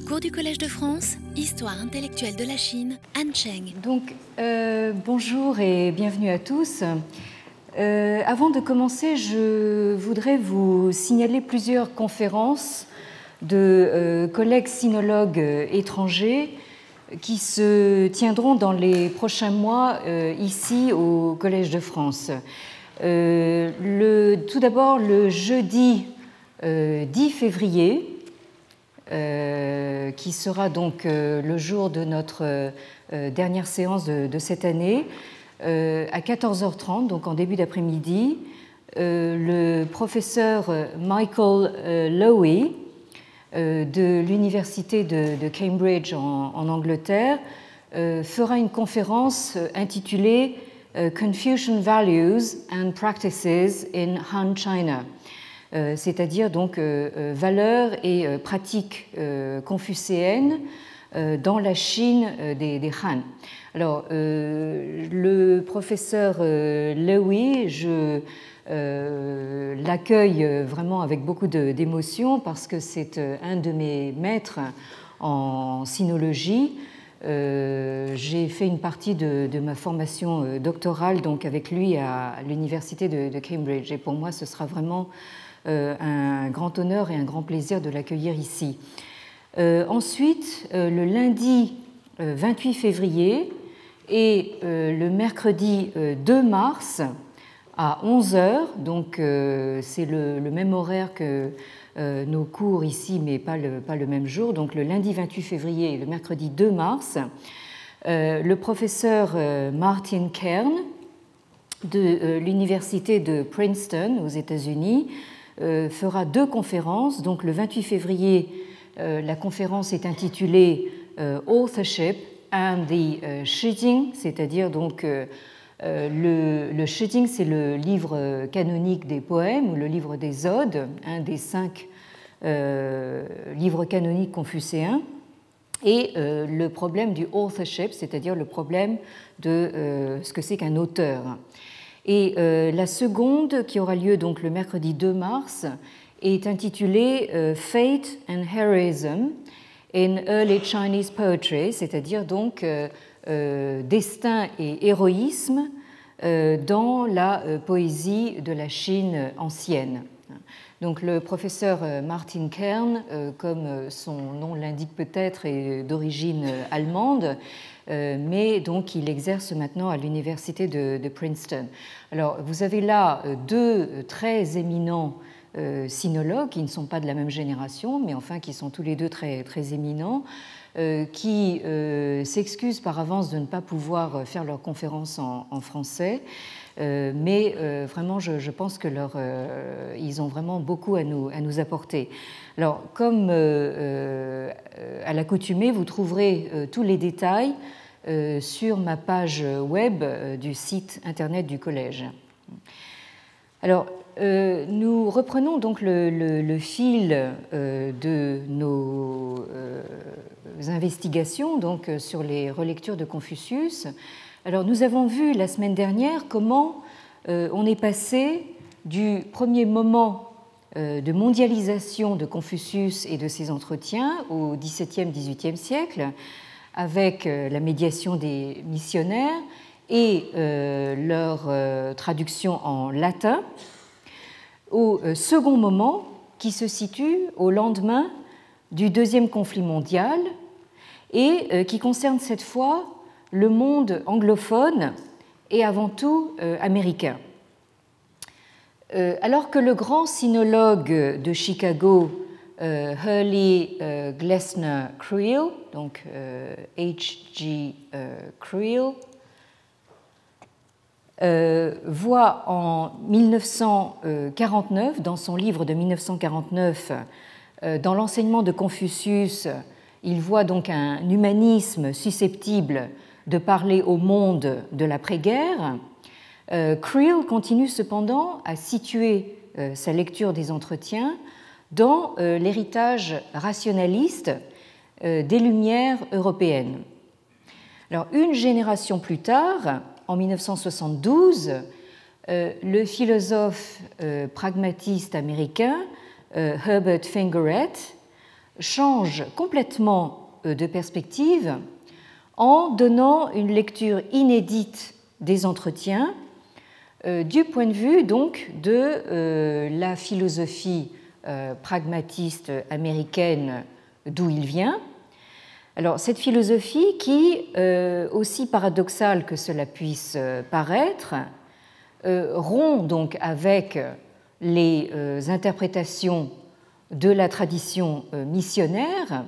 Cours du Collège de France, Histoire intellectuelle de la Chine, Han Cheng. Donc, euh, bonjour et bienvenue à tous. Euh, avant de commencer, je voudrais vous signaler plusieurs conférences de euh, collègues sinologues étrangers qui se tiendront dans les prochains mois ici au Collège de France. Tout d'abord, le jeudi 10 février, euh, qui sera donc euh, le jour de notre euh, dernière séance de, cette année, à 14h30, donc en début d'après-midi, le professeur Michael Lowy de l'Université de, Cambridge en, Angleterre fera une conférence intitulée Confucian Values and Practices in Han China c'est-à-dire donc euh, euh, valeurs et pratiques confucéennes dans la Chine des, Han. Alors, le professeur Lewy, je l'accueille vraiment avec beaucoup d'émotion parce que c'est un de mes maîtres en sinologie. J'ai fait une partie de, ma formation doctorale donc avec lui à l'université de, Cambridge et pour moi ce sera vraiment euh, un grand honneur et un grand plaisir de l'accueillir ici. Euh, ensuite, euh, le lundi 28 février et le mercredi 2 mars à 11h, donc c'est le, même horaire que nos cours ici, mais pas le, même jour, donc le lundi 28 février et le mercredi 2 mars, le professeur Martin Kern de l'université de Princeton aux États-Unis euh, fera deux conférences. Donc le 28 février, euh, la conférence est intitulée euh, Authorship and the Shijing, c'est-à-dire donc le, le Shijing, c'est le livre canonique des poèmes ou le livre des odes, un des cinq livres canoniques confucéens et le problème du authorship, c'est-à-dire le problème de ce que c'est qu'un auteur. Et euh, la seconde, qui aura lieu donc le mercredi 2 mars, est intitulée euh, Fate and Heroism in Early Chinese Poetry, c'est-à-dire donc euh, destin et héroïsme dans la poésie de la Chine ancienne. Donc le professeur Martin Kern, comme son nom l'indique peut-être, est d'origine allemande mais donc il exerce maintenant à l'université de, Princeton. Alors vous avez là euh, deux euh, très éminents sinologues qui ne sont pas de la même génération, mais enfin qui sont tous les deux très, très éminents. qui s'excusent par avance de ne pas pouvoir faire leur conférence en, français, mais vraiment, je, pense que leur, ils ont vraiment beaucoup à nous, à nous apporter. Alors, comme à l'accoutumée, vous trouverez tous les détails euh, sur ma page web euh, du site internet du collège. Alors, euh, nous reprenons donc le, fil de nos investigations donc, sur les relectures de Confucius. Alors, nous avons vu la semaine dernière comment on est passé du premier moment de mondialisation de Confucius et de ses entretiens au XVIIe, XVIIIe siècle avec euh, la médiation des missionnaires et euh, leur euh, traduction en latin, au second moment qui se situe au lendemain du deuxième conflit mondial et qui concerne cette fois le monde anglophone et avant tout américain. Alors que le grand sinologue de Chicago euh, Hurley euh, Glessner Creel, donc H.G. Euh, Creel, voit en 1949, dans son livre de 1949, dans l'enseignement de Confucius, il voit donc un humanisme susceptible de parler au monde de l'après-guerre. Creel continue cependant à situer sa lecture des entretiens dans euh, l'héritage rationaliste euh, des Lumières européennes. Alors, une génération plus tard, en 1972, euh, le philosophe pragmatiste américain Herbert Fingeret change complètement de perspective en donnant une lecture inédite des entretiens du point de vue donc de la philosophie pragmatiste américaine d'où il vient. Alors cette philosophie qui, aussi paradoxale que cela puisse paraître, rompt donc avec les interprétations de la tradition euh, missionnaire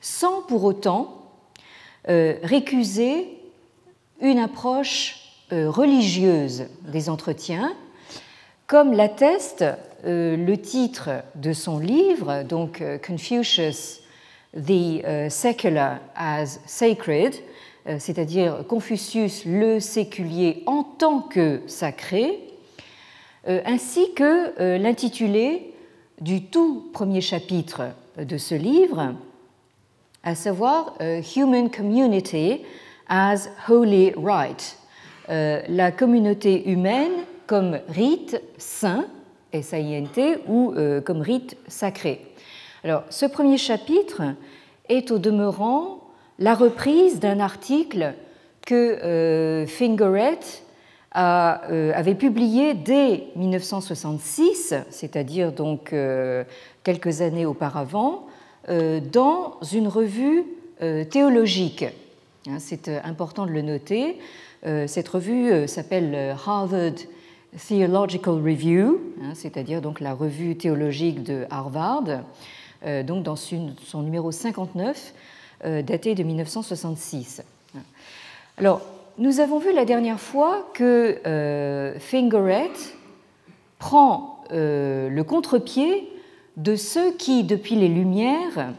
sans pour autant euh, récuser une approche euh, religieuse des entretiens, comme l'atteste le titre de son livre, donc Confucius, the Secular as Sacred, c'est-à-dire Confucius le séculier en tant que sacré, ainsi que l'intitulé du tout premier chapitre de ce livre, à savoir euh, Human Community as Holy euh, la communauté humaine comme rite saint, S-A-I-N-T, ou euh, comme rite sacré. Alors, ce premier chapitre est au demeurant la reprise d'un article que Fingeret euh, avait publié dès 1966, c'est-à-dire donc euh, quelques années auparavant, euh, dans une revue théologique. Hein, c'est important de le noter. Cette revue s'appelle Harvard Theological Review, hein, c'est-à-dire donc la revue théologique de Harvard, donc dans son numéro 59, daté de 1966. Alors, nous avons vu la dernière fois que euh, Fingeret prend euh, le contre-pied de ceux qui, depuis les Lumières,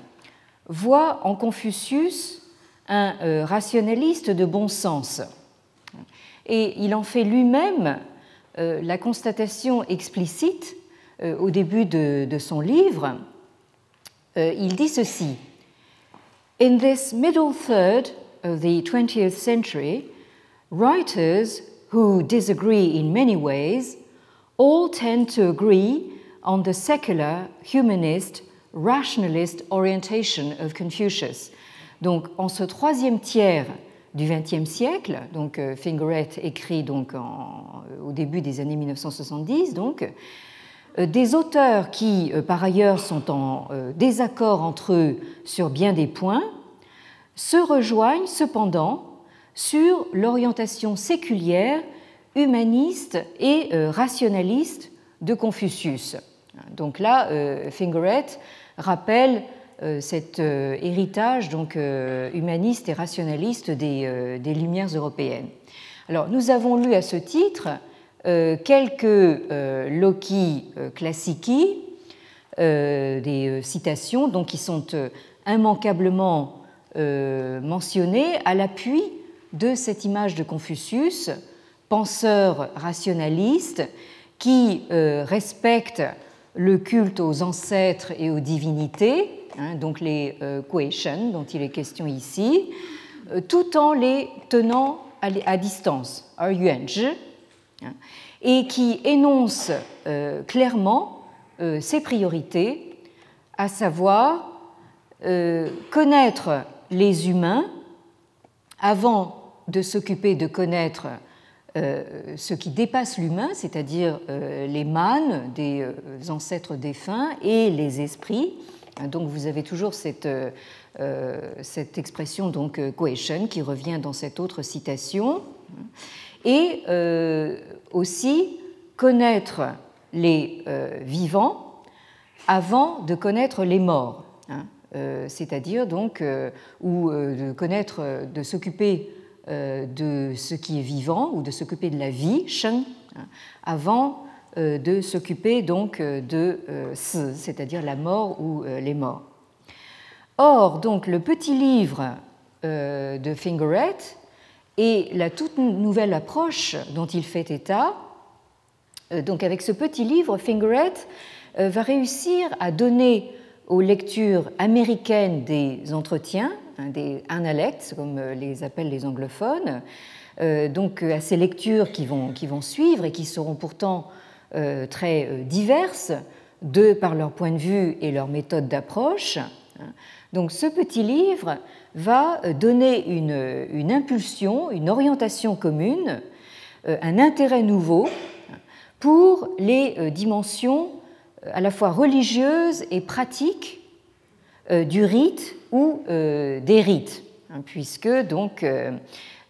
voient en Confucius un euh, rationaliste de bon sens. Et il en fait lui-même la constatation explicite au début de, son livre. il dit ceci In this middle third of the 20th century, Writers who disagree in many ways all tend to agree on the secular, humanist, rationalist orientation of Confucius. Donc, en ce troisième tiers du XXe siècle, donc euh, Fingeret écrit donc en, au début des années 1970, donc euh, des auteurs qui, euh, par ailleurs, sont en désaccord entre eux sur bien des points, se rejoignent cependant sur l'orientation séculière, humaniste et euh, rationaliste de Confucius. Donc là, euh, Fingeret rappelle euh, cet héritage donc, humaniste et rationaliste des, des, Lumières européennes. Alors, nous avons lu à ce titre quelques loci classici, des citations donc, qui sont immanquablement mentionnées à l'appui de cette image de Confucius, penseur rationaliste qui euh, respecte le culte aux ancêtres et aux divinités, hein, donc les euh, dont il est question ici, euh, tout en les tenant à, distance, hein, et qui énonce euh, clairement ses priorités, à savoir connaître les humains avant de s'occuper de connaître euh, ce qui dépasse l'humain, c'est-à-dire euh, les mânes des euh, ancêtres défunts et les esprits. Donc vous avez toujours cette, cette expression donc qui revient dans cette autre citation. Et aussi connaître les vivants avant de connaître les morts. Hein. c'est-à-dire donc ou de connaître, de s'occuper de ce qui est vivant ou de s'occuper de la vie, sheng, hein, avant euh, de s'occuper donc euh, de si, c'est-à-dire la mort ou les morts. Or, donc, le petit livre de Fingeret et la toute nouvelle approche dont il fait état, donc avec ce petit livre, Fingeret va réussir à donner aux lectures américaines des entretiens des analects, comme euh, les appellent les anglophones, euh, donc euh, à ces lectures qui vont, qui vont suivre et qui seront pourtant très diverses de par leur point de vue et leur méthode d'approche. Donc ce petit livre va donner une, une impulsion, une orientation commune, un intérêt nouveau pour les dimensions à la fois religieuses et pratiques du rite ou des rites, hein, puisque donc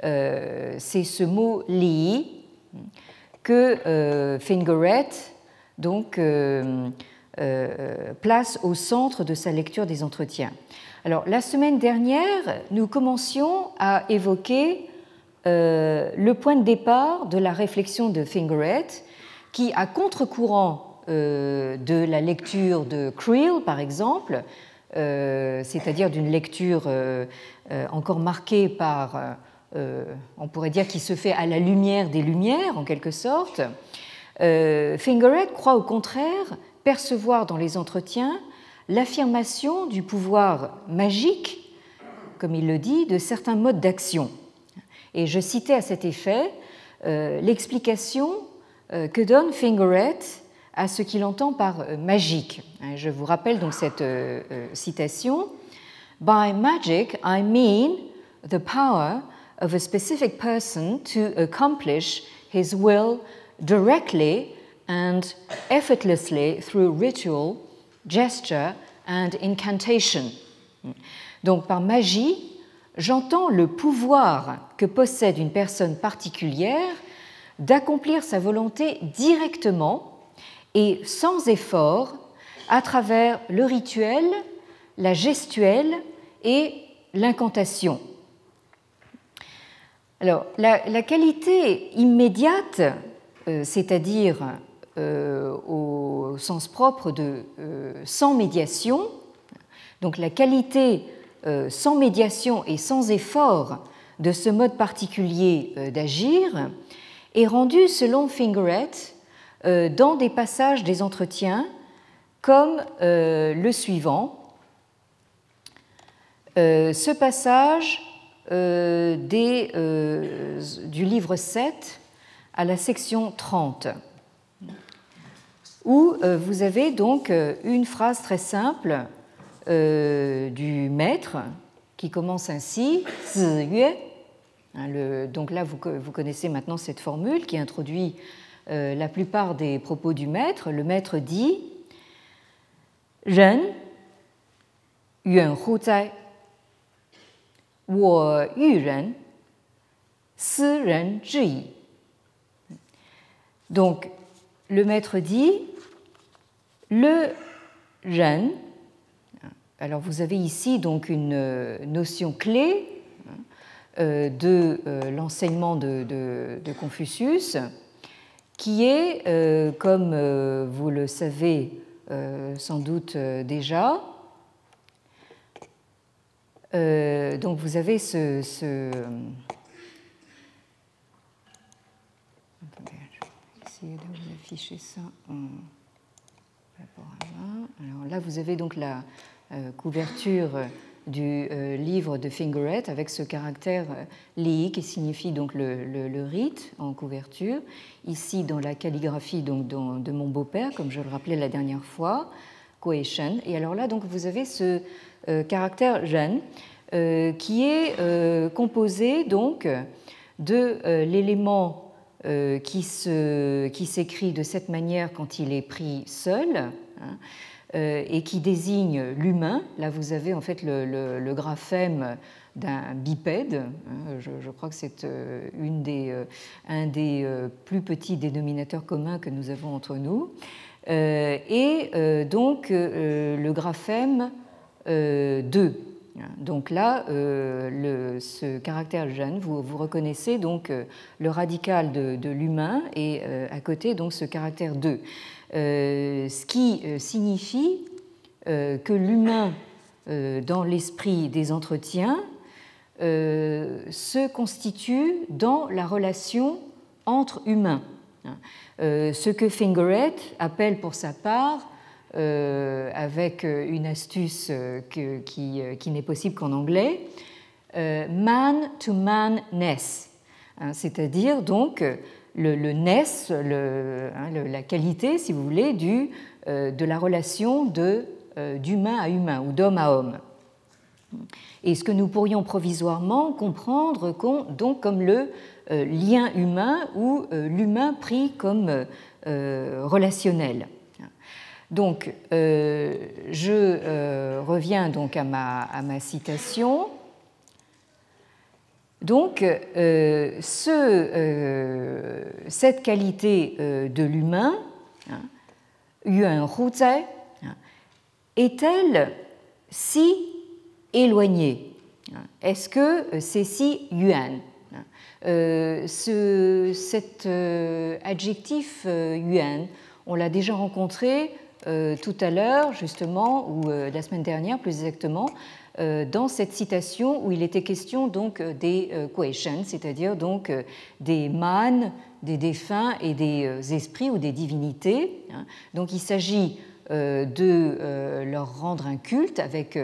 c'est ce mot li que euh, Fingeret euh, euh, place au centre de sa lecture des entretiens. Alors, la semaine dernière, nous commencions à évoquer le point de départ de la réflexion de Fingeret, qui, à contre-courant de la lecture de Creel, par exemple, c'est-à-dire d'une lecture encore marquée par euh, on pourrait dire, qui se fait à la lumière des lumières, en quelque sorte. Euh, Fingeret croit au contraire percevoir dans les entretiens l'affirmation du pouvoir magique, comme il le dit, de certains modes d'action. Et je citais à cet effet euh, l'explication que donne Fingeret à ce qu'il entend par magique. Je vous rappelle donc cette citation. By magic, I mean the power of a specific person to accomplish his will directly and effortlessly through ritual, gesture and incantation. Donc par magie, j'entends le pouvoir que possède une personne particulière d'accomplir sa volonté directement et sans effort à travers le rituel, la gestuelle et l'incantation. Alors, la, qualité immédiate, euh, c'est-à-dire euh, au sens propre de euh, sans médiation, donc la qualité sans médiation et sans effort de ce mode particulier d'agir, est rendue, selon Fingeret, dans des passages des entretiens comme le suivant. Ce passage euh, des, euh, du livre 7 à la section 30, où euh, vous avez donc une phrase très simple du maître qui commence ainsi, hein, donc là, vous, connaissez maintenant cette formule qui introduit la plupart des propos du maître. Le maître dit Ren Yuan Hu Zai donc, le maître dit le ren. Alors, vous avez ici donc une euh, notion clé euh, de euh, l'enseignement de, Confucius, qui est, comme vous le savez sans doute déjà, euh, donc vous avez ce, ce... Je vais essayer de vous afficher ça en. Alors là, vous avez donc la euh, couverture du euh, livre de Fingeret avec ce caractère li qui signifie donc le, rite en couverture. Ici, dans la calligraphie donc, de mon beau-père, comme je le rappelais la dernière fois, Koeshen. Et alors là, donc, vous avez ce euh, caractère euh, qui est euh, composé donc de l'élément qui s'écrit de cette manière quand il est pris seul. Hein, et qui désigne l'humain. Là, vous avez en fait le, graphème d'un bipède. Hein, je, crois que c'est une des, un des plus petits dénominateurs communs que nous avons entre nous. Et donc, le graphème 2. Euh, donc là, euh, ce caractère jeune, vous, reconnaissez donc euh, le radical de, l'humain et à côté donc ce caractère 2. ce qui signifie que l'humain, dans l'esprit des entretiens, se constitue dans la relation entre humains. ce que Fingeret appelle pour sa part euh, avec euh, une astuce euh, qui, n'est possible qu'en anglais, man-to-man-ness, hein, c'est-à-dire donc le, ness, hein, le, la qualité, si vous voulez, de la relation d'humain à humain ou d'homme à homme. Et ce que nous pourrions provisoirement comprendre donc comme le lien humain ou l'humain pris comme relationnel. Donc, je reviens donc à ma, citation. Donc, euh, ce, euh, cette qualité euh, de l'humain, hein, yuan hein, est-elle si éloignée hein? Est-ce que c'est si yuan ce, Cet adjectif yuan, on l'a déjà rencontré tout à l'heure, justement, ou la semaine dernière plus exactement, euh, dans cette citation où il était question donc euh, des euh, questions, c'est-à-dire donc des mânes, des défunts et des esprits ou des divinités. Hein. Donc il s'agit de leur rendre un culte avec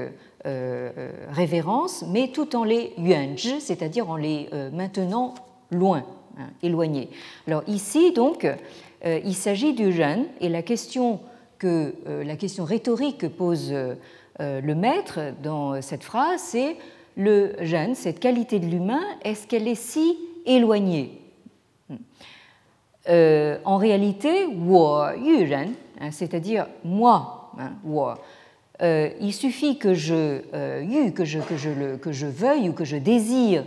révérence, mais tout en les yuanzhi, c'est-à-dire en les maintenant loin, hein, éloignés. Alors ici donc il s'agit du jeune et la question que la question rhétorique que pose euh, le maître dans cette phrase, c'est le jeune, cette qualité de l'humain, est-ce qu'elle est si éloignée? Euh, En réalité, hein, c'est-à-dire moi, hein, euh, il suffit que je, que, je, que, je que je veuille ou que je désire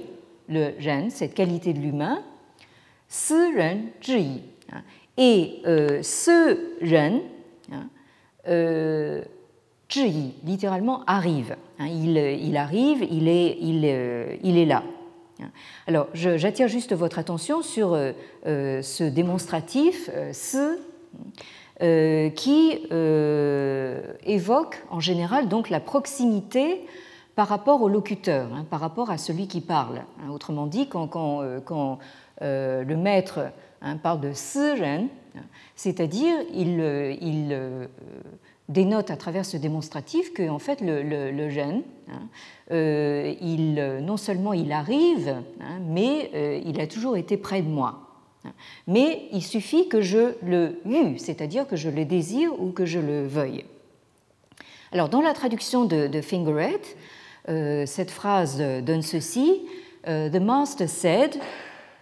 le jeune, cette qualité de l'humain, ce ren hein, et ce ren, littéralement arrive. Hein, il, arrive, il est, euh, là. Alors, j'attire juste votre attention sur euh, euh, ce démonstratif, ce, qui évoque en général donc la proximité par rapport au locuteur, hein, par rapport à celui qui parle. Hein, autrement dit, quand, le maître parle de ren, c'est-à-dire il, il dénote à travers ce démonstratif que en fait le, le, hein, euh, non seulement il arrive, hein, mais euh, il a toujours été près de moi. Hein. Mais il suffit que je le eue, c'est-à-dire que je le désire ou que je le veuille. Alors dans la traduction de, de Fingeret, euh, cette phrase donne ceci The master said,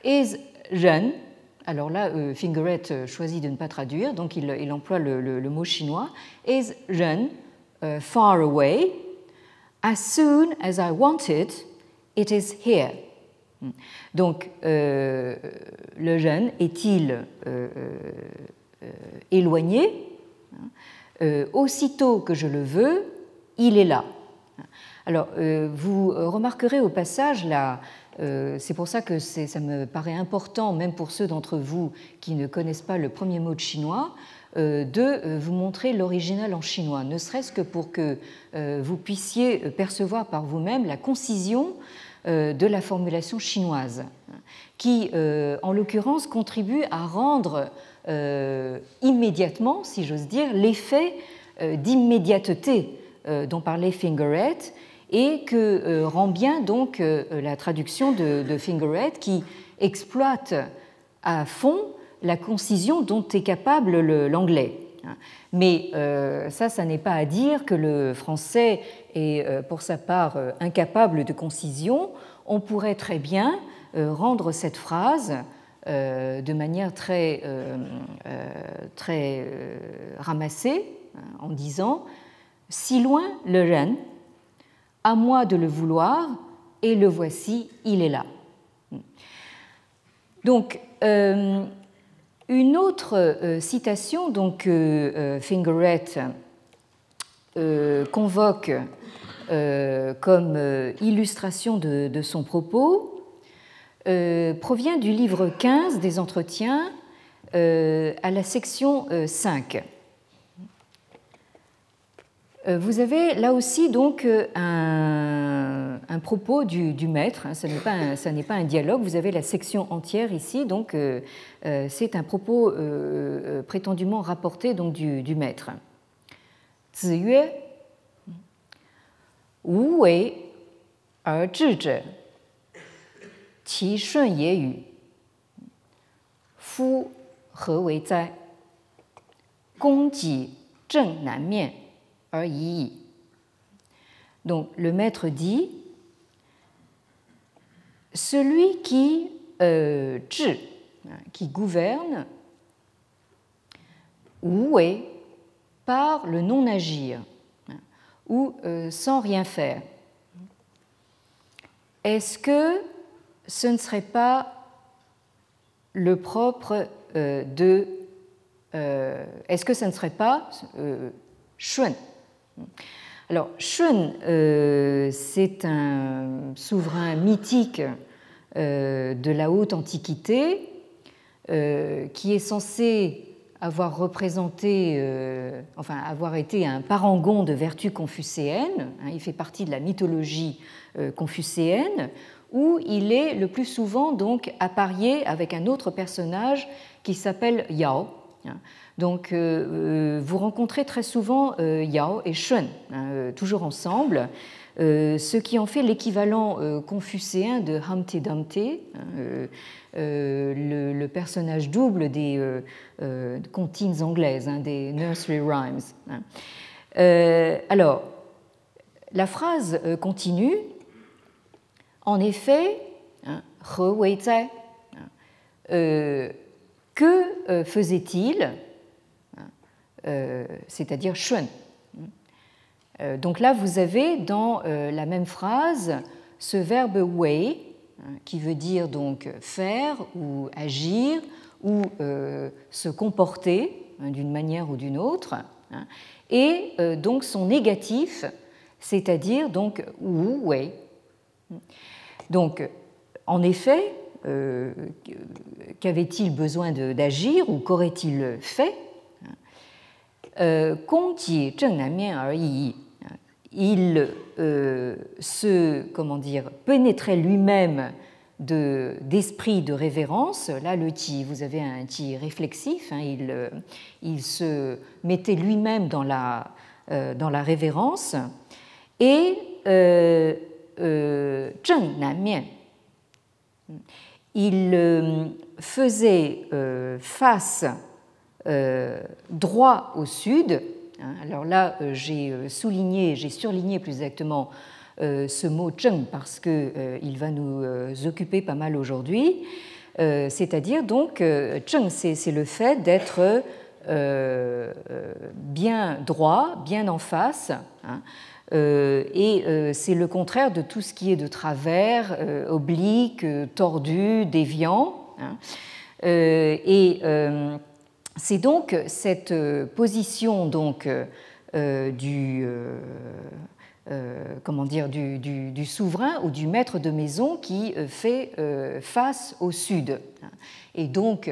is jeune alors là, euh, Fingeret euh, choisit de ne pas traduire, donc il, emploie le, mot chinois. Is Ren euh, far away? As soon as I want it, it is here. Hmm. Donc, le jeune est-il éloigné? Aussitôt que je le veux, il est là. Alors, vous remarquerez au passage la, c'est pour ça que ça me paraît important, même pour ceux d'entre vous qui ne connaissent pas le premier mot de chinois, euh, de euh, vous montrer l'original en chinois, ne serait-ce que pour que vous puissiez percevoir par vous-même la concision de la formulation chinoise, qui, en l'occurrence, contribue à rendre immédiatement, si j'ose dire, l'effet d'immédiateté dont parlait Fingeret et que euh, rend bien donc euh, la traduction de, Fingeret qui exploite à fond la concision dont est capable l'anglais. Mais euh, ça, ça n'est pas à dire que le français est pour sa part incapable de concision. On pourrait très bien rendre cette phrase de manière très, très ramassée hein, en disant Si loin le Rennes, à moi de le vouloir, et le voici, il est là. Donc, euh, une autre euh, citation donc, que euh, Fingeret convoque comme illustration de, de, son propos provient du livre 15 des entretiens à la section 5. Euh, vous avez là aussi donc euh, un, propos du, maître, hein, ce n'est pas, un dialogue, vous avez la section entière ici, donc euh, c'est un propos prétendument rapporté donc, du, maître. Ziyue, wu wei er zhi zhe, qi shun ye yu, fu he wei zai, gong ji zheng nan mian. Donc le maître dit celui qui euh, qui gouverne, ou est par le non-agir, ou euh, sans rien faire. Est-ce que ce ne serait pas le propre euh, de... Euh, est-ce que ce ne serait pas Shun? Alors, Shun, c'est un souverain mythique de la haute antiquité qui est censé avoir représenté, enfin avoir été un parangon de vertu confucéenne. Hein, il fait partie de la mythologie euh, confucéenne, où il est le plus souvent donc apparié avec un autre personnage qui s'appelle Yao. Donc euh, euh, vous rencontrez très souvent Yao et Shun, hein, toujours ensemble, ce qui en fait l'équivalent confucéen de Humpty Dumpty, hein, le, personnage double des comptines anglaises, hein, des nursery rhymes. alors, la phrase continue. En effet, euh, que euh, faisait-il? euh, C'est-à-dire shun. Donc là, vous avez dans la même phrase ce verbe wei, qui veut dire donc faire ou agir ou se comporter d'une manière ou d'une autre, et donc son négatif, c'est-à-dire donc wu wei. Donc, en effet, euh, qu'avait-il besoin d'agir ou qu'aurait-il fait euh, il euh, se comment dire, pénétrait lui-même d'esprit de, révérence. Là, le ti, vous avez un ti réflexif, hein, il, il, se mettait lui-même dans la, dans la révérence. Et Zheng Nanmian. Il euh, faisait euh, face euh, droit au sud. Hein. Alors là, j'ai souligné, j'ai surligné plus exactement ce mot Zheng parce qu'il va nous occuper pas mal aujourd'hui. C'est-à-dire donc, Zheng, c'est le fait d'être bien droit, bien en face. Hein. Euh, et euh, c'est le contraire de tout ce qui est de travers, euh, oblique, tordu, déviant. Hein. et c'est donc cette position donc, du, comment dire, du, souverain ou du maître de maison qui fait face au sud. Et donc,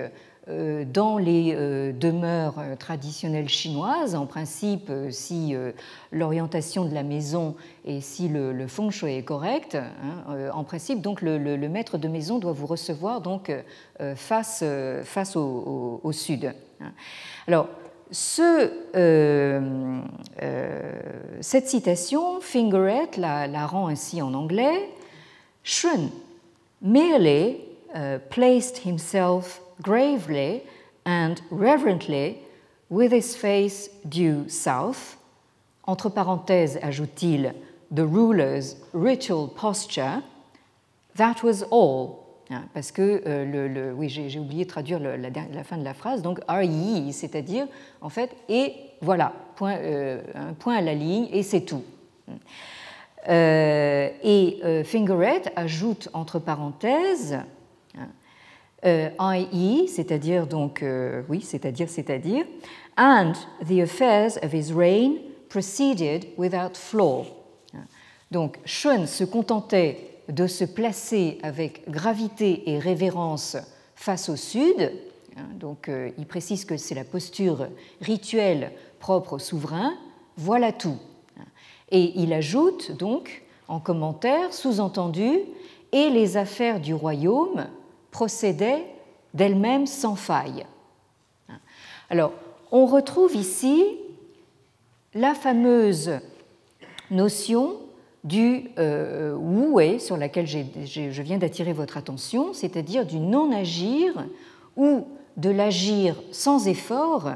euh, dans les euh, demeures euh, traditionnelles chinoises, en principe, si l'orientation de la maison et si le, feng shui est correct, hein, en principe, donc le, maître de maison doit vous recevoir donc face, face au, sud. Hein. Alors, ce, cette citation, Fingeret la, la, rend ainsi en anglais Shun merely placed himself gravely and reverently with his face due south. Entre parenthèses, ajoute-t-il, the ruler's ritual posture. That was all. Hein, parce que, euh, le, oui, j'ai oublié de traduire la, fin de la phrase, donc are ye, c'est-à-dire, en fait, et voilà, point, euh, point à la ligne, et c'est tout. Euh, et euh, Fingeret ajoute entre parenthèses, i.e., c'est-à-dire donc, oui, c'est-à-dire, c'est-à-dire, and the affairs of his reign proceeded without flaw. Donc, Shun se contentait de se placer avec gravité et révérence face au sud. Donc, euh, il précise que c'est la posture rituelle propre au souverain. Voilà tout. Et il ajoute donc en commentaire, sous-entendu, et les affaires du royaume procédait d'elle-même sans faille. Alors, on retrouve ici la fameuse notion du euh, sur laquelle je viens d'attirer votre attention, c'est-à-dire du non-agir ou de l'agir sans effort,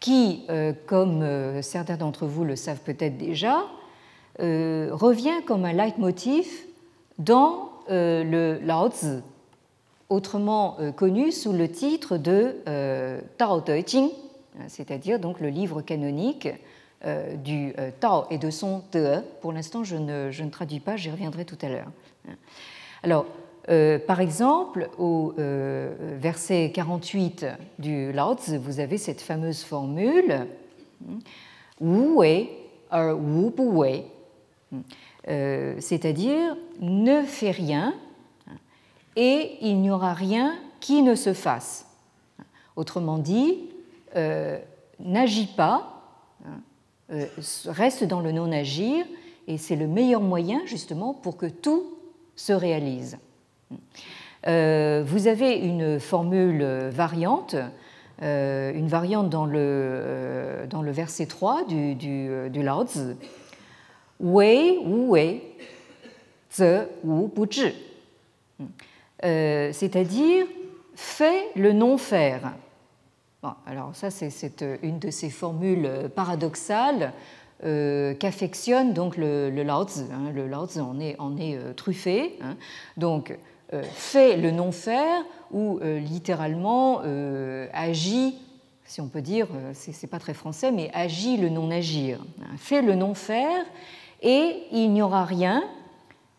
qui, comme certains d'entre vous le savent peut-être déjà, revient comme un leitmotiv dans le Lao Tzu, autrement connu sous le titre de Tao Te Ching, c'est-à-dire donc le livre canonique euh, du euh, Tao et de son Te. Pour l'instant, je ne, je ne, traduis pas, j'y reviendrai tout à l'heure. Alors, euh, par exemple, au verset 48 du Lao Tzu, vous avez cette fameuse formule Wu Wei er Wu Bu Wei, c'est-à-dire ne fais rien et il n'y aura rien qui ne se fasse. Autrement dit, n'agis pas euh, reste dans le non-agir et c'est le meilleur moyen justement pour que tout se réalise. Euh, vous avez une formule variante, euh, une variante dans le, dans le verset 3 du, du, Lao Tzu. Wei wei, bu. C'est-à-dire, fais le non-faire alors ça, c'est une de ces formules paradoxales euh, qu'affectionne donc le, le. Hein. Le Lao Tzu en est, euh, truffé. Hein. Donc, euh, fait le non-faire ou littéralement agit, si on peut dire, c'est pas très français, mais agit le non-agir. Hein. Fait le non-faire et il n'y aura rien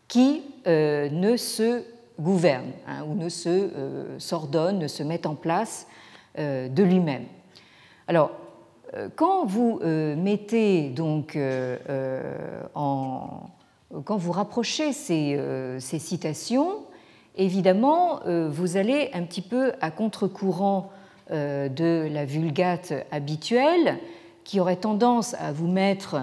qui ne se gouverne ou ne se s'ordonne, ne se mette en place euh, de lui-même. Alors, euh, quand vous euh, mettez donc quand vous rapprochez ces, ces citations, évidemment, vous allez un petit peu à contre-courant de la vulgate habituelle, qui aurait tendance à vous mettre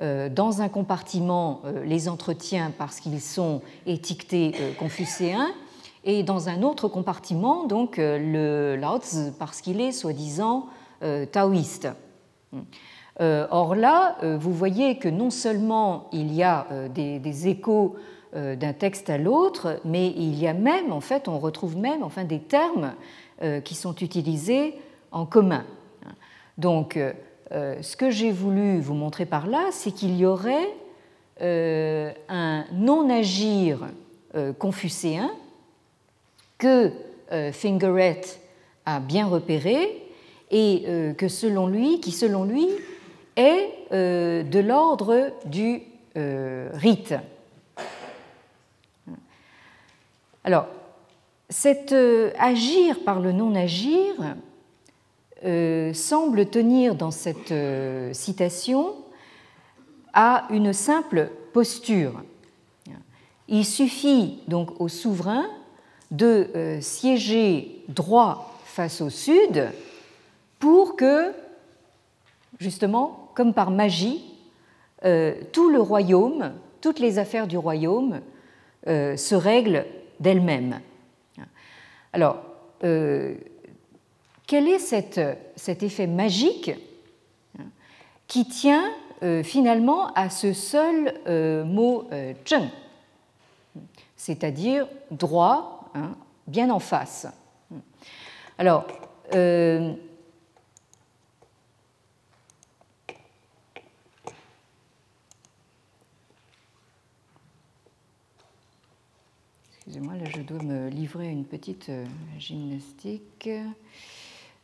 dans un compartiment les entretiens parce qu'ils sont étiquetés confucéens, et dans un autre compartiment, donc euh, le Lao parce qu'il est soi-disant euh, taoïste. Euh, or là, vous voyez que non seulement il y a des, échos d'un texte à l'autre, mais il y a même, en fait, on retrouve même enfin, des termes qui sont utilisés en commun. Donc, ce que j'ai voulu vous montrer par là, c'est qu'il y aurait un non-agir confucéen que euh, Fingeret a bien repéré et euh, que selon lui, qui selon lui est euh, de l'ordre du rite. Alors, cet agir par le non-agir semble tenir dans cette citation à une simple posture. Il suffit donc au souverain de euh, siéger droit face au sud pour que, justement, comme par magie, euh, tout le royaume, toutes les affaires du royaume euh, se règlent d'elles-mêmes. Alors, quel est cet effet magique qui tient finalement à ce seul mot zheng, c'est-à-dire droit Hein, bien en face. Alors, euh, Excusez-moi, là je dois me livrer une petite euh, gymnastique.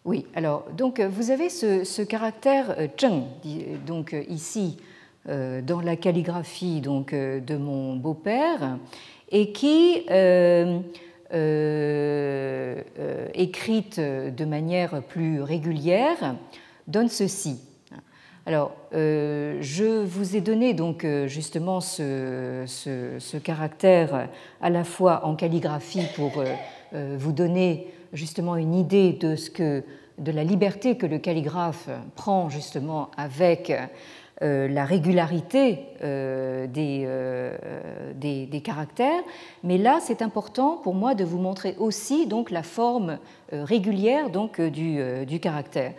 Oui, alors, donc vous avez ce, caractère euh, zheng, donc ici dans la calligraphie donc, de mon beau-père, et qui euh, euh, écrite de manière plus régulière donne ceci. Alors, euh, je vous ai donné donc justement ce, ce, caractère à la fois en calligraphie pour vous donner justement une idée de ce que de la liberté que le calligraphe prend justement avec euh, la régularité euh, euh, des, des, caractères, mais là c'est important pour moi de vous montrer aussi donc la forme régulière donc du, du caractère,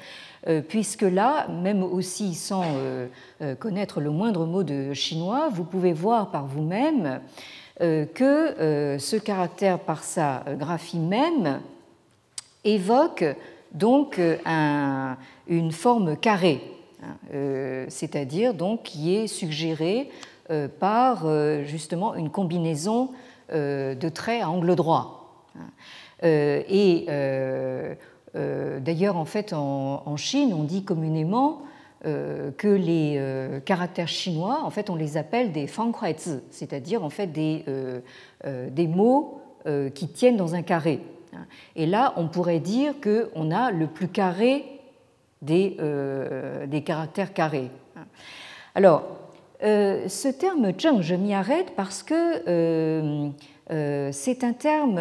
puisque là, même aussi sans connaître le moindre mot de chinois, vous pouvez voir par vous-même que ce caractère, par sa graphie même, évoque donc une forme carrée, hein, c'est-à-dire donc qui est suggérée par justement une combinaison de traits à angle droit. Et d'ailleurs, en fait, en Chine, on dit communément euh, que les euh, caractères chinois, en fait, on les appelle des fanghuaizi, c'est-à-dire en fait des, euh, des mots qui tiennent dans un carré. Et là, on pourrait dire qu'on a le plus carré des, des caractères carrés. Alors, ce terme zheng, je m'y arrête parce que c'est un terme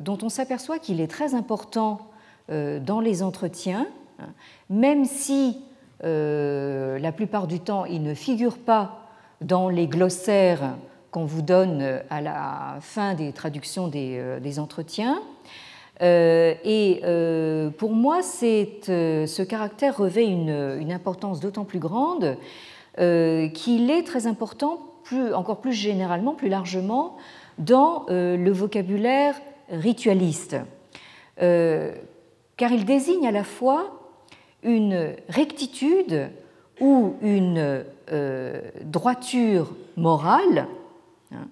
dont on s'aperçoit qu'il est très important dans les entretiens même si euh, la plupart du temps il ne figure pas dans les glossaires qu'on vous donne à la fin des traductions des, euh, entretiens. Euh, et pour moi, ce caractère revêt une, importance d'autant plus grande qu'il est très important, plus, encore plus généralement, plus largement, dans le vocabulaire ritualiste, car il désigne à la fois une rectitude ou une euh, droiture morale, hein,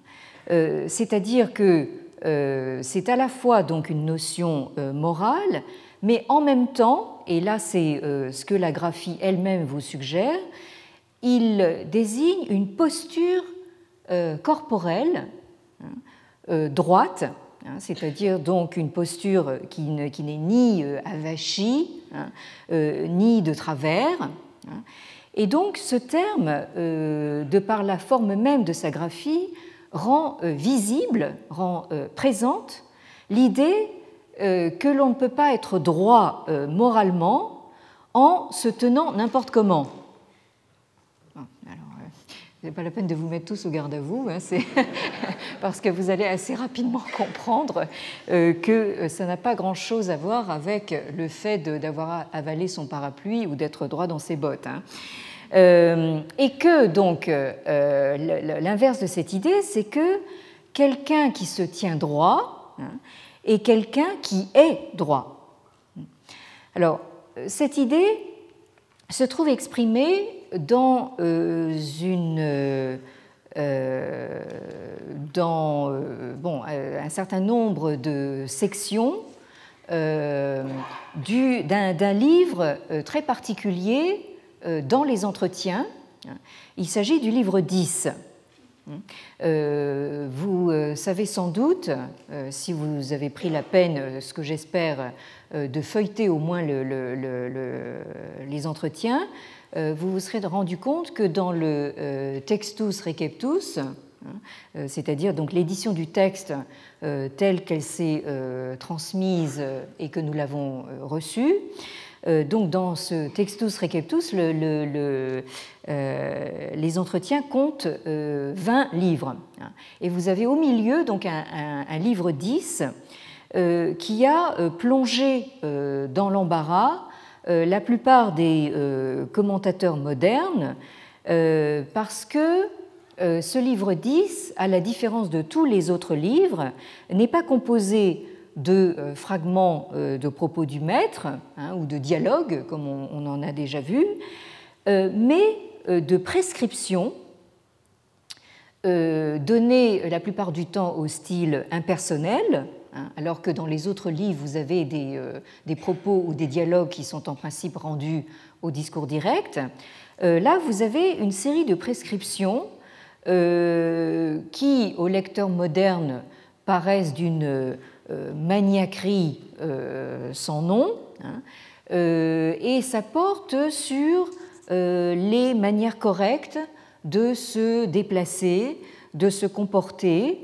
euh, c'est-à-dire que euh, c'est à la fois donc une notion morale, mais en même temps, et là c'est ce que la graphie elle-même vous suggère, il désigne une posture corporelle hein, droite Hein, c'est-à-dire donc une posture qui, n'est ni euh, avachie, hein, euh, ni de travers. Et donc ce terme, euh, de par la forme même de sa graphie, rend visible, rend présente l'idée que l'on ne peut pas être droit moralement en se tenant n'importe comment n'est pas la peine de vous mettre tous au garde à vous, hein, parce que vous allez assez rapidement comprendre euh, que euh, ça n'a pas grand-chose à voir avec le fait d'avoir avalé son parapluie ou d'être droit dans ses bottes. Hein. Euh, et que donc l'inverse de cette idée, c'est que quelqu'un qui se tient droit hein, est quelqu'un qui est droit. Alors, cette idée se trouve exprimée dans, euh, une, euh, dans euh, bon, un certain nombre de sections d'un livre très particulier dans les entretiens. Il s'agit du livre 10. vous savez sans doute, si vous avez pris la peine, ce que j'espère, de feuilleter au moins les entretiens, euh, vous vous serez rendu compte que dans le euh, Textus Receptus, hein, euh, c'est-à-dire donc l'édition du texte telle qu'elle s'est transmise et que nous l'avons reçue, donc dans ce Textus Receptus, le, les entretiens comptent 20 livres. Et vous avez au milieu donc un, livre 10 qui a plongé dans l'embarras euh, la plupart des euh, commentateurs modernes euh, parce que ce livre 10, à la différence de tous les autres livres, n'est pas composé de fragments de propos du maître hein, ou de dialogues, comme on, en a déjà vu, mais de prescriptions données la plupart du temps au style impersonnel, Hein, alors que dans les autres livres, vous avez euh, des, propos ou des dialogues qui sont en principe rendus au discours direct. Euh, là, vous avez une série de prescriptions euh, qui, au lecteur moderne, paraissent d'une maniaquerie sans nom, hein, et ça porte sur les manières correctes de se déplacer, de se comporter,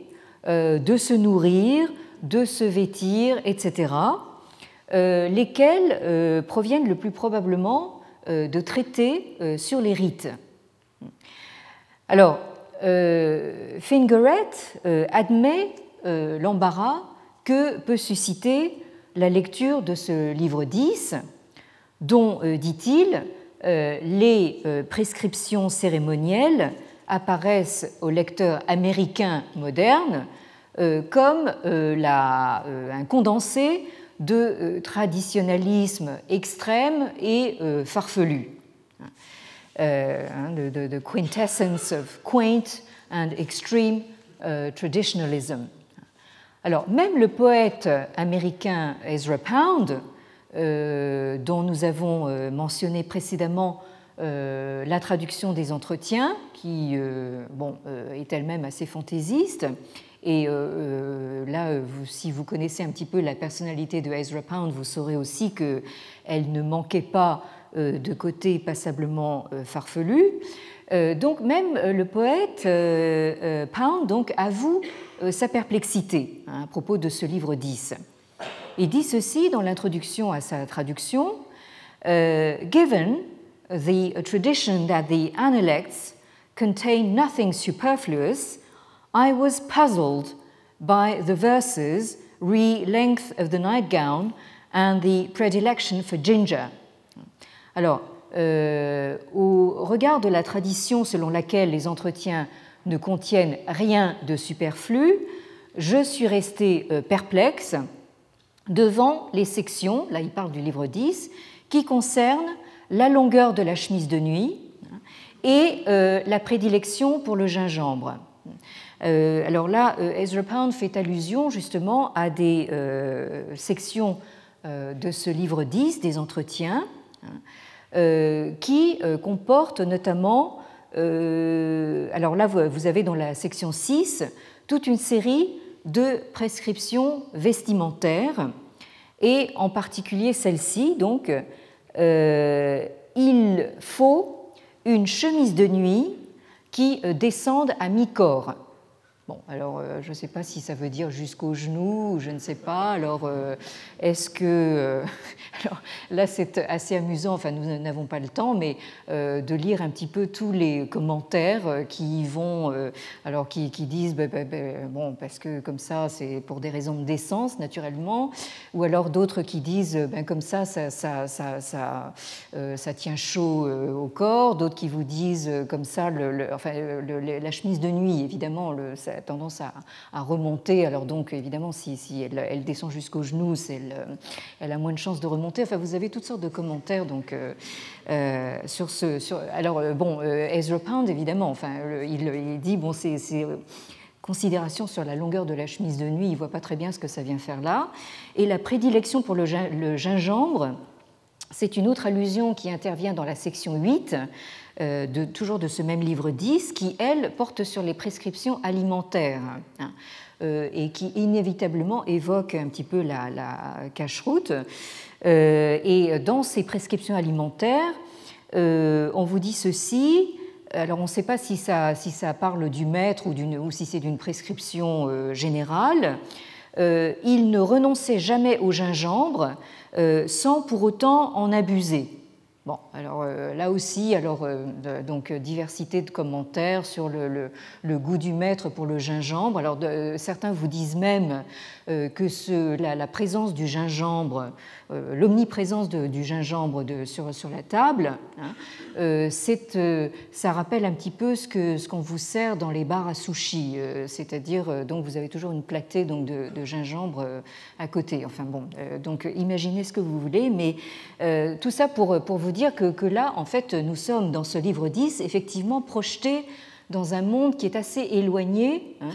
de se nourrir, de se vêtir, etc., euh, lesquels euh, proviennent le plus probablement euh, de traités sur les rites. Alors, Fingeret admet l'embarras que peut susciter la lecture de ce livre 10, dont, dit-il, les prescriptions cérémonielles apparaissent au lecteur américain moderne euh, comme euh, euh, un condensé de traditionnalisme extrême et farfelu. Hein, the, quintessence of quaint and extreme traditionalism. Alors, même le poète américain Ezra Pound, dont nous avons mentionné précédemment euh, la traduction des entretiens, qui euh, bon, euh, est elle-même assez fantaisiste. Et là, si vous connaissez un petit peu la personnalité de Ezra Pound, vous saurez aussi qu'elle ne manquait pas de côté passablement farfelu. donc même le poète Pound donc, avoue sa perplexité hein, à propos de ce livre 10. Il dit ceci dans l'introduction à sa traduction. given the tradition that the Analects contain nothing superfluous, I was puzzled by the verses re length of the nightgown and the predilection for ginger. Alors, euh, au regard de la tradition selon laquelle les entretiens ne contiennent rien de superflu, je suis resté euh, perplexe devant les sections, là il parle du livre 10, qui concernent la longueur de la chemise de nuit et euh, la prédilection pour le gingembre. Euh, alors là, Ezra Pound fait allusion justement à des sections de ce livre 10, des entretiens, qui comportent notamment, alors là, vous avez dans la section 6 toute une série de prescriptions vestimentaires, et en particulier celle-ci, donc, euh, il faut une chemise de nuit qui euh, descende à mi-corps. Bon, alors euh, je ne sais pas si ça veut dire jusqu'au genou, je ne sais pas. Alors est-ce que. alors là, c'est assez amusant, enfin, nous n'avons pas le temps, mais de lire un petit peu tous les commentaires qui vont. alors, qui, disent, bah, bah, bah, bon, parce que comme ça, c'est pour des raisons de décence, naturellement. Ou alors d'autres qui disent, ben, comme ça, ça, ça, ça, ça, tient chaud au corps. D'autres qui vous disent, comme ça, enfin, la chemise de nuit, évidemment, tendance à, remonter. Alors donc, évidemment, si, elle, descend jusqu'au genou, elle, a moins de chances de remonter. Enfin, vous avez toutes sortes de commentaires donc, euh, euh, sur ce... Alors, euh, bon, Ezra Pound, évidemment, enfin, il, dit, bon, c'est considération sur la longueur de la chemise de nuit, il voit pas très bien ce que ça vient faire là. Et la prédilection pour le, le gingembre, c'est une autre allusion qui intervient dans la section 8, euh, de, toujours de ce même livre 10, qui, elle, porte sur les prescriptions alimentaires hein, euh, et qui inévitablement évoque un petit peu la, la cache-route. Euh, et dans ces prescriptions alimentaires, on vous dit ceci. Alors on ne sait pas si ça, parle du maître ou si c'est d'une prescription générale. il ne renonçait jamais au gingembre sans pour autant en abuser. Bon, alors euh, là aussi, alors, euh, donc, diversité de commentaires sur le, goût du maître pour le gingembre. Alors, certains vous disent même euh, que ce, la, présence du gingembre, l'omniprésence du gingembre sur, sur, la table, hein, ça rappelle un petit peu ce qu'on ce vous sert dans les bars à sushi, c'est-à-dire donc vous avez toujours une platée donc, de, gingembre à côté. Enfin bon, donc imaginez ce que vous voulez, mais tout ça pour, pour vous dire dire que, là, en fait, nous sommes dans ce livre 10 effectivement projetés dans un monde qui est assez éloigné hein,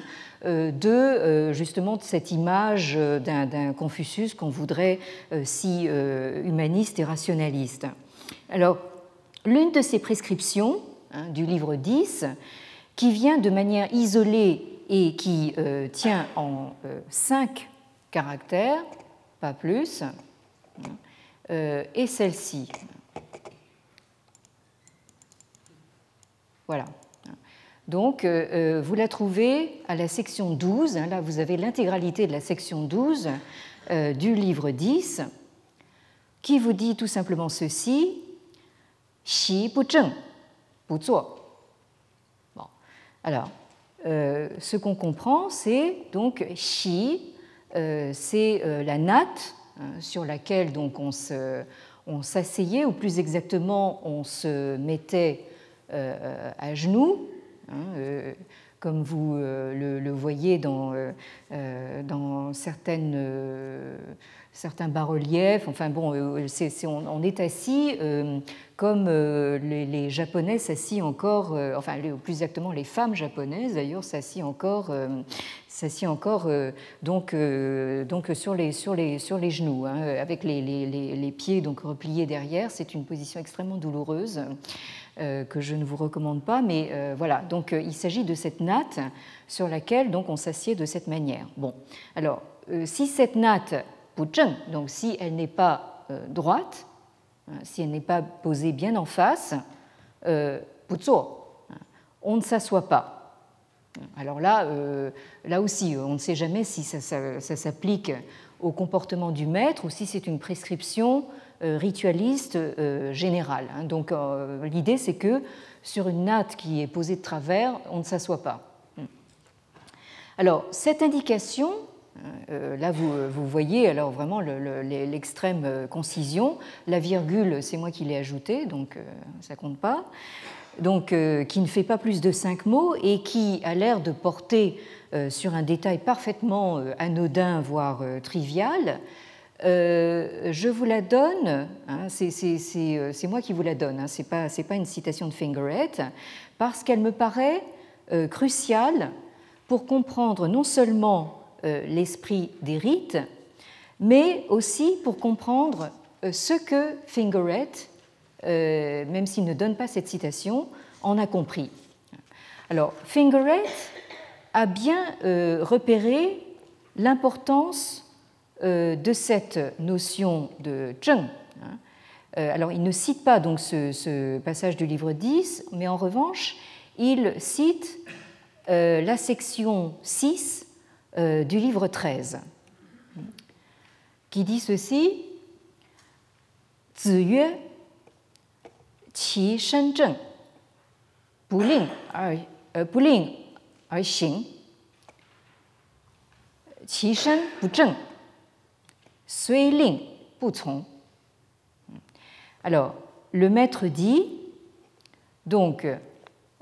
euh, de euh, justement de cette image d'un Confucius qu'on voudrait euh, si humaniste et rationaliste. Alors, l'une de ces prescriptions hein, du livre 10, qui vient de manière isolée et qui tient en cinq caractères, pas plus, hein, est celle-ci. Voilà. Donc, euh, euh, vous la trouvez à la section 12. Hein, là, vous avez l'intégralité de la section 12 euh, du livre 10, qui vous dit tout simplement ceci Xi bu zheng, bu zuo. Bon. Alors, ce qu'on comprend, c'est donc Xi, c'est la natte hein, sur laquelle donc on s'asseyait, ou plus exactement, on se mettait à genoux, hein, euh, comme vous euh, le, voyez dans, dans certaines certains bas-reliefs. Enfin bon, on, est assis comme les, Japonais s'assient encore, enfin plus exactement les femmes japonaises d'ailleurs s'assient encore, encore donc, donc sur, les, sur, les, sur les genoux, hein, avec les, les, pieds donc repliés derrière. C'est une position extrêmement douloureuse. Euh, que je ne vous recommande pas, mais euh, voilà. Donc euh, il s'agit de cette natte sur laquelle donc on s'assied de cette manière. Bon, alors si cette natte donc si elle n'est pas droite, hein, si elle n'est pas posée bien en face, hein, on ne s'assoit pas. Alors là, là aussi, on ne sait jamais si ça, s'applique au comportement du maître ou si c'est une prescription ritualiste euh, général. Hein. Donc euh, l'idée c'est que sur une natte qui est posée de travers, on ne s'assoit pas. Hmm. Alors cette indication, là vous, voyez alors vraiment l'extrême concision, la virgule c'est moi qui l'ai ajoutée, donc ça compte pas, donc qui ne fait pas plus de cinq mots et qui a l'air de porter sur un détail parfaitement anodin, voire trivial, euh, je vous la donne, hein, euh, c'est moi qui vous la donne, hein, ce n'est pas, une citation de Fingeret, parce qu'elle me paraît euh, cruciale pour comprendre non seulement l'esprit des rites, mais aussi pour comprendre ce que Fingeret, même s'il ne donne pas cette citation, en a compris. Alors, Fingeret a bien repéré l'importance de cette notion de zheng. Hein. Euh, alors, il ne cite pas donc ce, passage du livre 10, mais en revanche, il cite euh, la section 6 du livre 13, qui dit ceci Ziyue qi shen zheng, bu ling er, bu ling er xing, qi shen bu zheng. Alors, le maître dit, donc,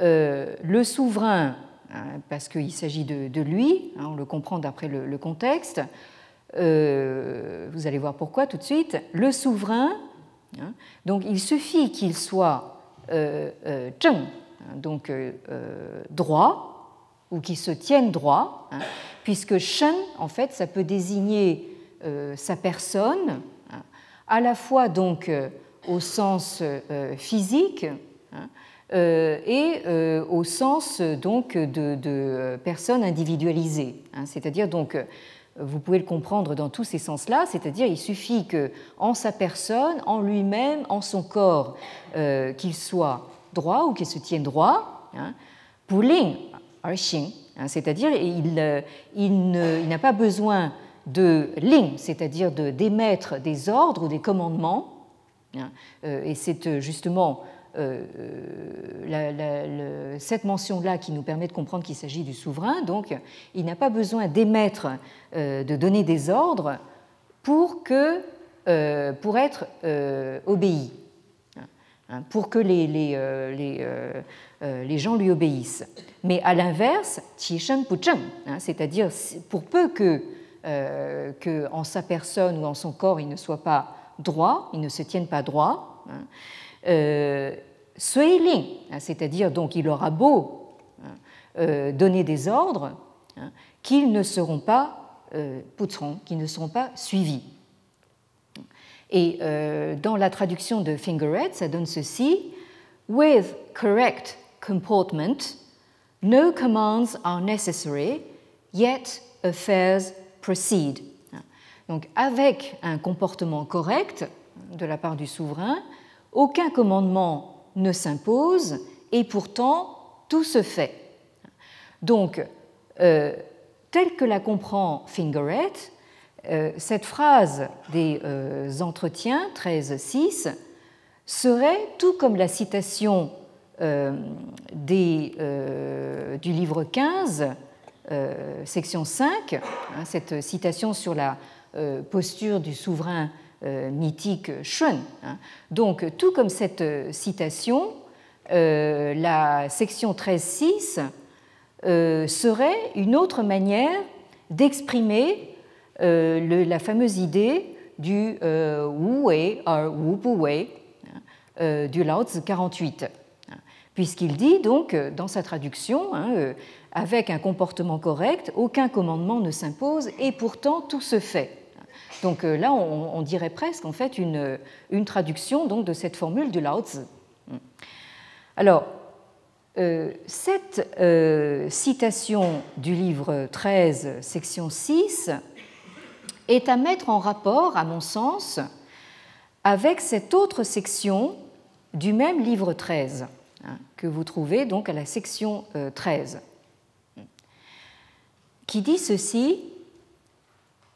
euh, le souverain, hein, parce qu'il s'agit de, lui, hein, on le comprend d'après le, contexte, euh, vous allez voir pourquoi tout de suite, le souverain, hein, donc il suffit qu'il soit euh, zheng, donc droit, ou qu'il se tienne droit, puisque shen, en fait, ça peut désigner euh, sa personne, hein, à la fois donc euh, au sens euh, physique hein, et au sens donc de, personne individualisée. Hein. c'est-à-dire donc vous pouvez le comprendre dans tous ces sens-là, c'est-à-dire il suffit que en sa personne, en lui-même, en son corps, qu'il soit droit ou qu'il se tienne droit, Puling, c'est-à-dire il, il n'a pas besoin de ling, c'est-à-dire d'émettre des ordres ou des commandements. Hein, euh, et c'est euh, justement euh, cette mention-là qui nous permet de comprendre qu'il s'agit du souverain. Donc, il n'a pas besoin d'émettre, de donner des ordres pour, que, pour être obéi, hein, pour que les, les, les, gens lui obéissent. Mais à l'inverse, qi shen pu hein, c'est-à-dire pour peu que euh, qu'en sa personne ou en son corps, il ne soit pas droit, il ne se tienne pas droit. Hein. Euh, hein, c'est-à-dire donc il aura beau hein, euh, donner des ordres, hein, qu'ils ne seront pas euh, qu'ils ne seront pas suivis. Et euh, dans la traduction de Fingeret, ça donne ceci With correct comportment, no commands are necessary, yet affairs proceed. Donc avec un comportement correct de la part du souverain, aucun commandement ne s'impose et pourtant tout se fait. Donc, euh, telle que la comprend Fingeret, euh, cette phrase des euh, entretiens 13.6 serait, tout comme la citation des, du livre 15, euh, section 5, hein, cette citation sur la euh, posture du souverain euh, mythique Shun. Hein. Donc, tout comme cette citation, la section 13.6 serait une autre manière d'exprimer la fameuse idée du Wu Wei, Wu Bu Wei, du Lao Tzu 48 puisqu'il dit donc dans sa traduction, hein, avec un comportement correct, aucun commandement ne s'impose et pourtant tout se fait. Donc euh, là, on, dirait presque en fait une, traduction donc, de cette formule du Lao Tzu. Alors, euh, cette euh, citation du livre 13, section 6, est à mettre en rapport, à mon sens, avec cette autre section du même livre 13, hein, que vous trouvez donc à la section 13, qui dit ceci?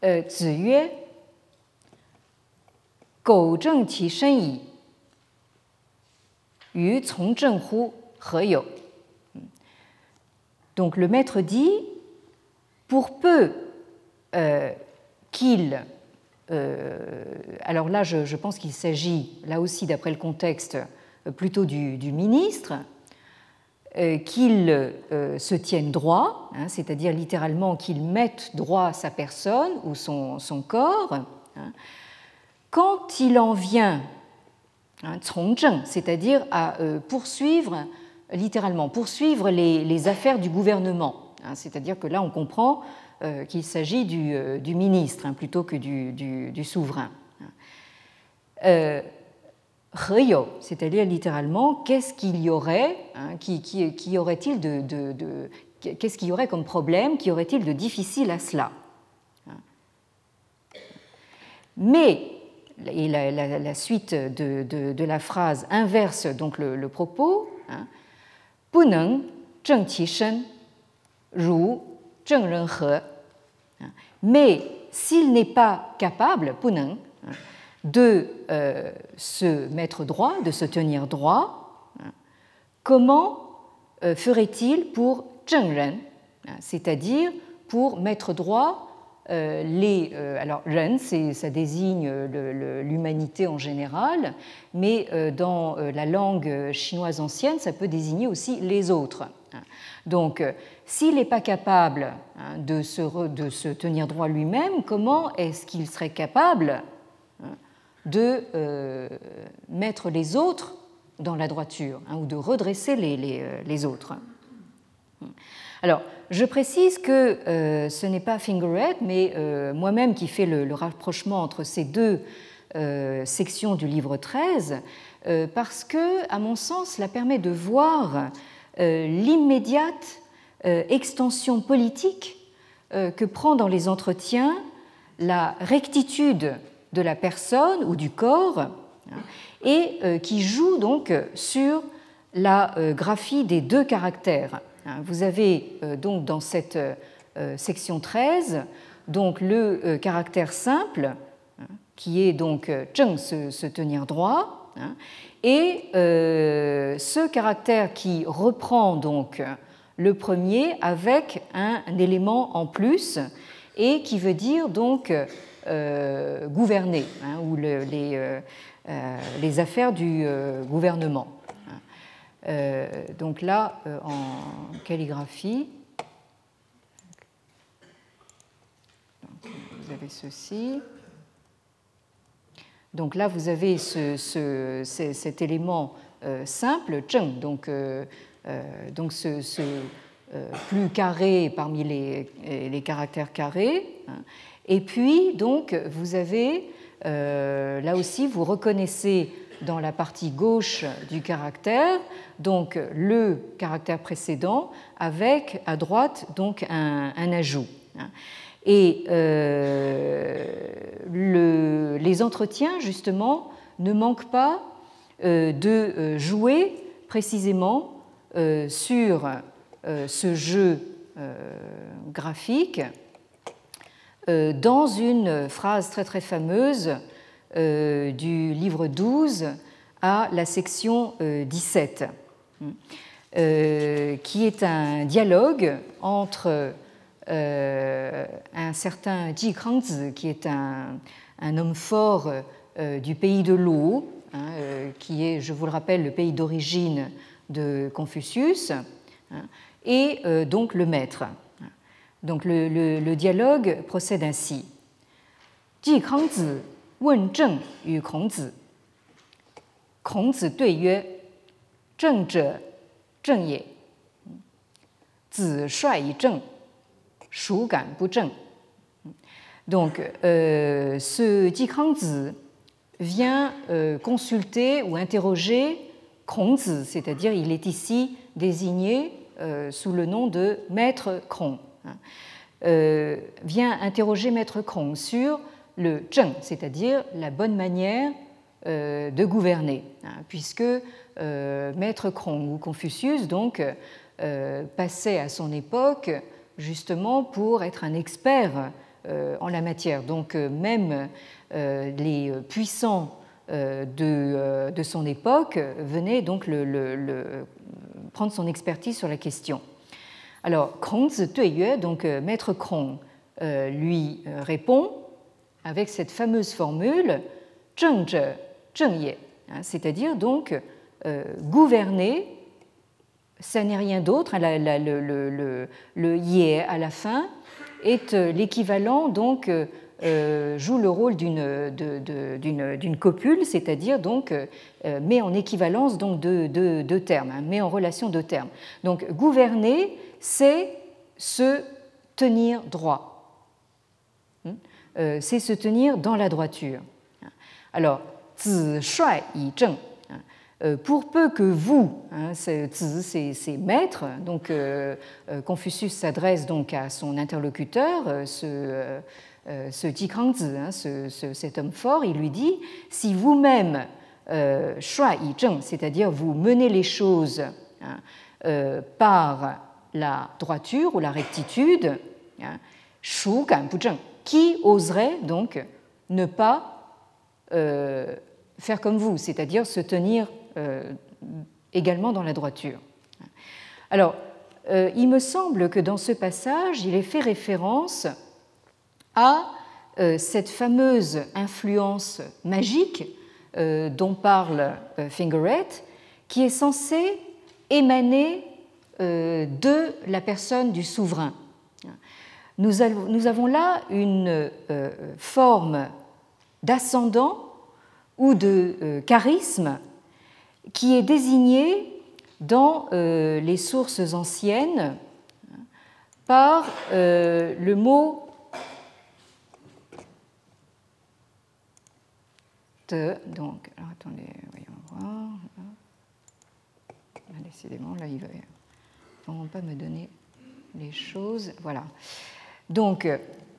Euh, yue, Donc le maître dit pour peu euh, qu'il. Euh, alors là, je, pense qu'il s'agit, là aussi, d'après le contexte, euh, plutôt du ministre, qu'il euh, se tienne droit, hein, c'est-à-dire littéralement qu'il mette droit sa personne ou son, corps. Hein, quand il en vient, hein, c'est-à-dire à euh, poursuivre, littéralement, poursuivre les, affaires du gouvernement, hein, c'est-à-dire que là on comprend euh, qu'il s'agit du, euh, ministre plutôt que du, souverain. C'est-à-dire littéralement, qu'est-ce qu'il y aurait, qui, aurait-il de, qu'est-ce qu'il y aurait comme problème, qui aurait-il de difficile à cela Mais et la, suite de, la phrase inverse donc le, propos. Hein, mais s'il n'est pas capable, puneng, de euh, se mettre droit, de se tenir droit, hein, comment euh, ferait-il pour zhengren, hein, c'est-à-dire pour mettre droit euh, les, alors Ren, ça désigne l'humanité en général, mais dans la langue chinoise ancienne, ça peut désigner aussi les autres. Donc, s'il n'est pas capable hein, de se, de se tenir droit lui-même, comment est-ce qu'il serait capable de mettre les autres dans la droiture hein, ou de redresser les, les, autres. Alors, je précise que euh, ce n'est pas Fingerhead, mais euh, moi-même qui fais le, rapprochement entre ces deux euh, sections du livre 13, parce que, à mon sens, cela permet de voir l'immédiate extension politique que prend dans les entretiens la rectitude de la personne ou du corps, hein, et qui joue donc sur la graphie des deux caractères Hein, vous avez euh, donc dans cette euh, section 13 donc le euh, caractère simple hein, qui est donc zheng se, tenir droit et ce caractère qui reprend donc le premier avec un, élément en plus et qui veut dire donc gouverner ou les, les, affaires du gouvernement. Euh, donc là, euh, en calligraphie, vous avez ceci. Donc là, vous avez ce, cet élément euh, simple, cheng, donc, donc ce, plus carré parmi les, les caractères carrés. Hein. Et puis, donc, vous avez, là aussi, vous reconnaissez dans la partie gauche du caractère, donc le caractère précédent avec à droite donc un, ajout. Et euh, les entretiens, justement, ne manquent pas euh, de euh, jouer précisément sur ce jeu graphique dans une phrase très très fameuse euh, du livre 12 à la section 17, euh, euh, qui est un dialogue entre un certain Ji Kangzi, qui est un, homme fort du pays de l'eau, hein, qui est, je vous le rappelle, le pays d'origine de Confucius, hein, et donc le maître. Donc le, dialogue procède ainsi. Ji Kangzi wen Zheng yu Kongzi. Kongzi dui yue, Zheng zhe, Zheng ye. Zi shuai yi Zheng, shu gan bu Zheng. Donc, euh, ce Ji Kangzi vient euh, consulter ou interroger Kongzi, c'est-à-dire il est ici désigné euh, sous le nom de Maître Krong. Hein. vient interroger Maître Krong sur le zheng, c'est-à-dire la bonne manière de gouverner, hein, puisque Maître Krong ou Confucius donc passait à son époque justement pour être un expert en la matière. Donc même euh, les puissants euh, de, de, son époque venaient donc le, prendre son expertise sur la question. Alors, Kongzi Tuiyue, donc euh, maître Krong, lui répond avec cette fameuse formule hein, c'est-à-dire donc gouverner, ça n'est rien d'autre, hein, le, le, Ye à la fin est l'équivalent donc euh, joue le rôle d'une copule, c'est-à-dire donc euh, met en équivalence donc deux, termes, hein, met en relation deux termes. Donc gouverner, c'est se tenir droit, hmm? euh, c'est se tenir dans la droiture. Alors, zi hein, pour peu que vous, hein, c'est maître, donc Confucius s'adresse donc à son interlocuteur, ce euh, ce hein, cet homme fort, il lui dit si vous-même euh, c'est-à-dire vous menez les choses hein, euh, par la droiture ou la rectitude, hein, shu zheng, qui oserait donc ne pas faire comme vous, c'est-à-dire se tenir également dans la droiture? Alors, il me semble que dans ce passage, il est fait référence à euh, cette fameuse influence magique euh, dont parle euh, Fingeret, qui est censée émaner de la personne du souverain. Nous avons là une forme d'ascendant ou de charisme qui est désignée dans les sources anciennes par le mot donc, alors attendez, voyons voir. Décidément, là, il va vraiment pas me donner les choses. Voilà. Donc,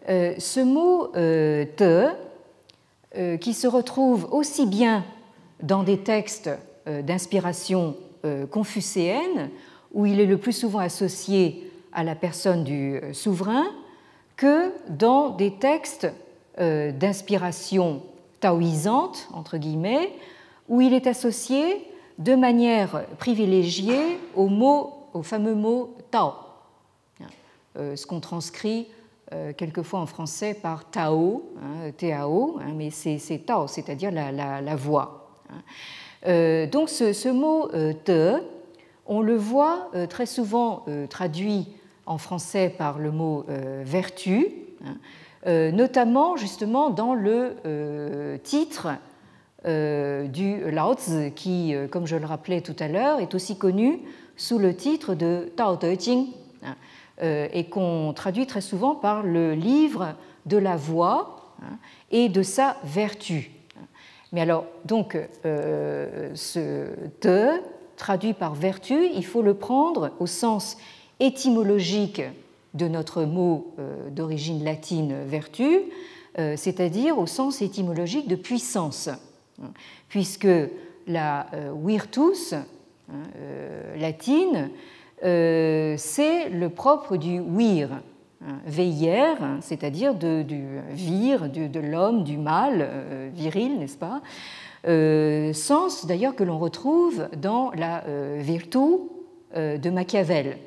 euh, ce mot euh, te, euh, qui se retrouve aussi bien dans des textes d'inspiration confucéenne, où il est le plus souvent associé à la personne du souverain, que dans des textes d'inspiration taoïsante, entre guillemets, où il est associé de manière privilégiée au, mot, au fameux mot Tao, euh, ce qu'on transcrit euh, quelquefois en français par Tao, hein, Tao, hein, mais c'est Tao, c'est-à-dire la, voix. Hein. Euh, donc ce, mot te, on le voit très souvent traduit en français par le mot vertu. Notamment justement dans le titre du Lao Tzu, qui, comme je le rappelais tout à l'heure, est aussi connu sous le titre de Tao Te Ching, hein, et qu'on traduit très souvent par le livre de la voix hein, et de sa vertu. Mais alors, donc, ce te, traduit par vertu, il faut le prendre au sens étymologique de notre mot euh, d'origine latine vertu, euh, c'est-à-dire au sens étymologique de puissance, puisque la euh, virtus hein, latine, c'est le propre du vir, hein, veillère, hein, c'est-à-dire du vir, de, l'homme, du mâle, viril, n'est-ce pas Sens d'ailleurs que l'on retrouve dans la virtu de Machiavel.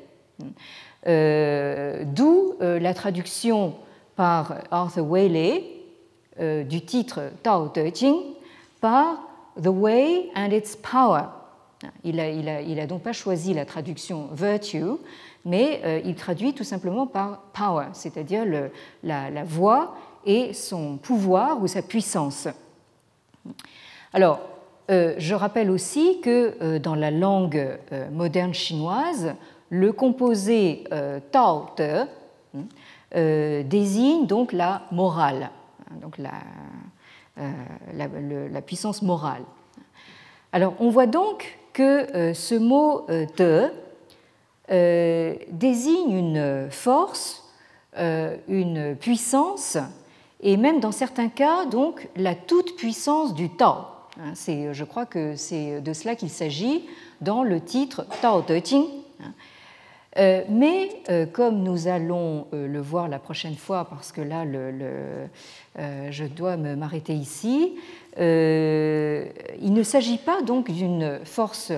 Euh, d'où euh, la traduction par Arthur Waley euh, du titre Tao Te Ching par The Way and Its Power, Il n'a a, donc pas choisi la traduction virtue, mais il traduit tout simplement par power, c'est-à-dire la, voix et son pouvoir ou sa puissance. Alors, euh, je rappelle aussi que euh, dans la langue euh, moderne chinoise, le composé Tao Te désigne donc la morale, hein, donc la, la, puissance morale. Alors, on voit donc que ce mot Te désigne une force, une puissance et même dans certains cas, donc, la toute-puissance du Tao. Hein, je crois que c'est de cela qu'il s'agit dans le titre Tao Te Ching. Euh, mais euh, comme nous allons euh, le voir la prochaine fois, parce que là, je dois m'arrêter ici, il ne s'agit pas donc d'une force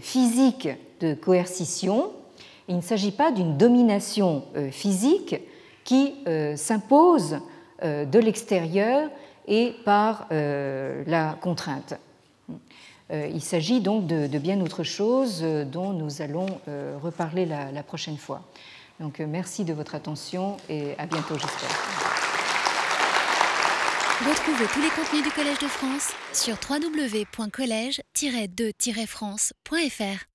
physique de coercition, il ne s'agit pas d'une domination physique qui s'impose de l'extérieur et par la contrainte. Euh, il s'agit donc de, bien autre chose dont nous allons reparler la, prochaine fois. Donc merci de votre attention et à bientôt j'espère. Retrouvez tous les contenus du Collège de France sur www.colège-2-france.fr.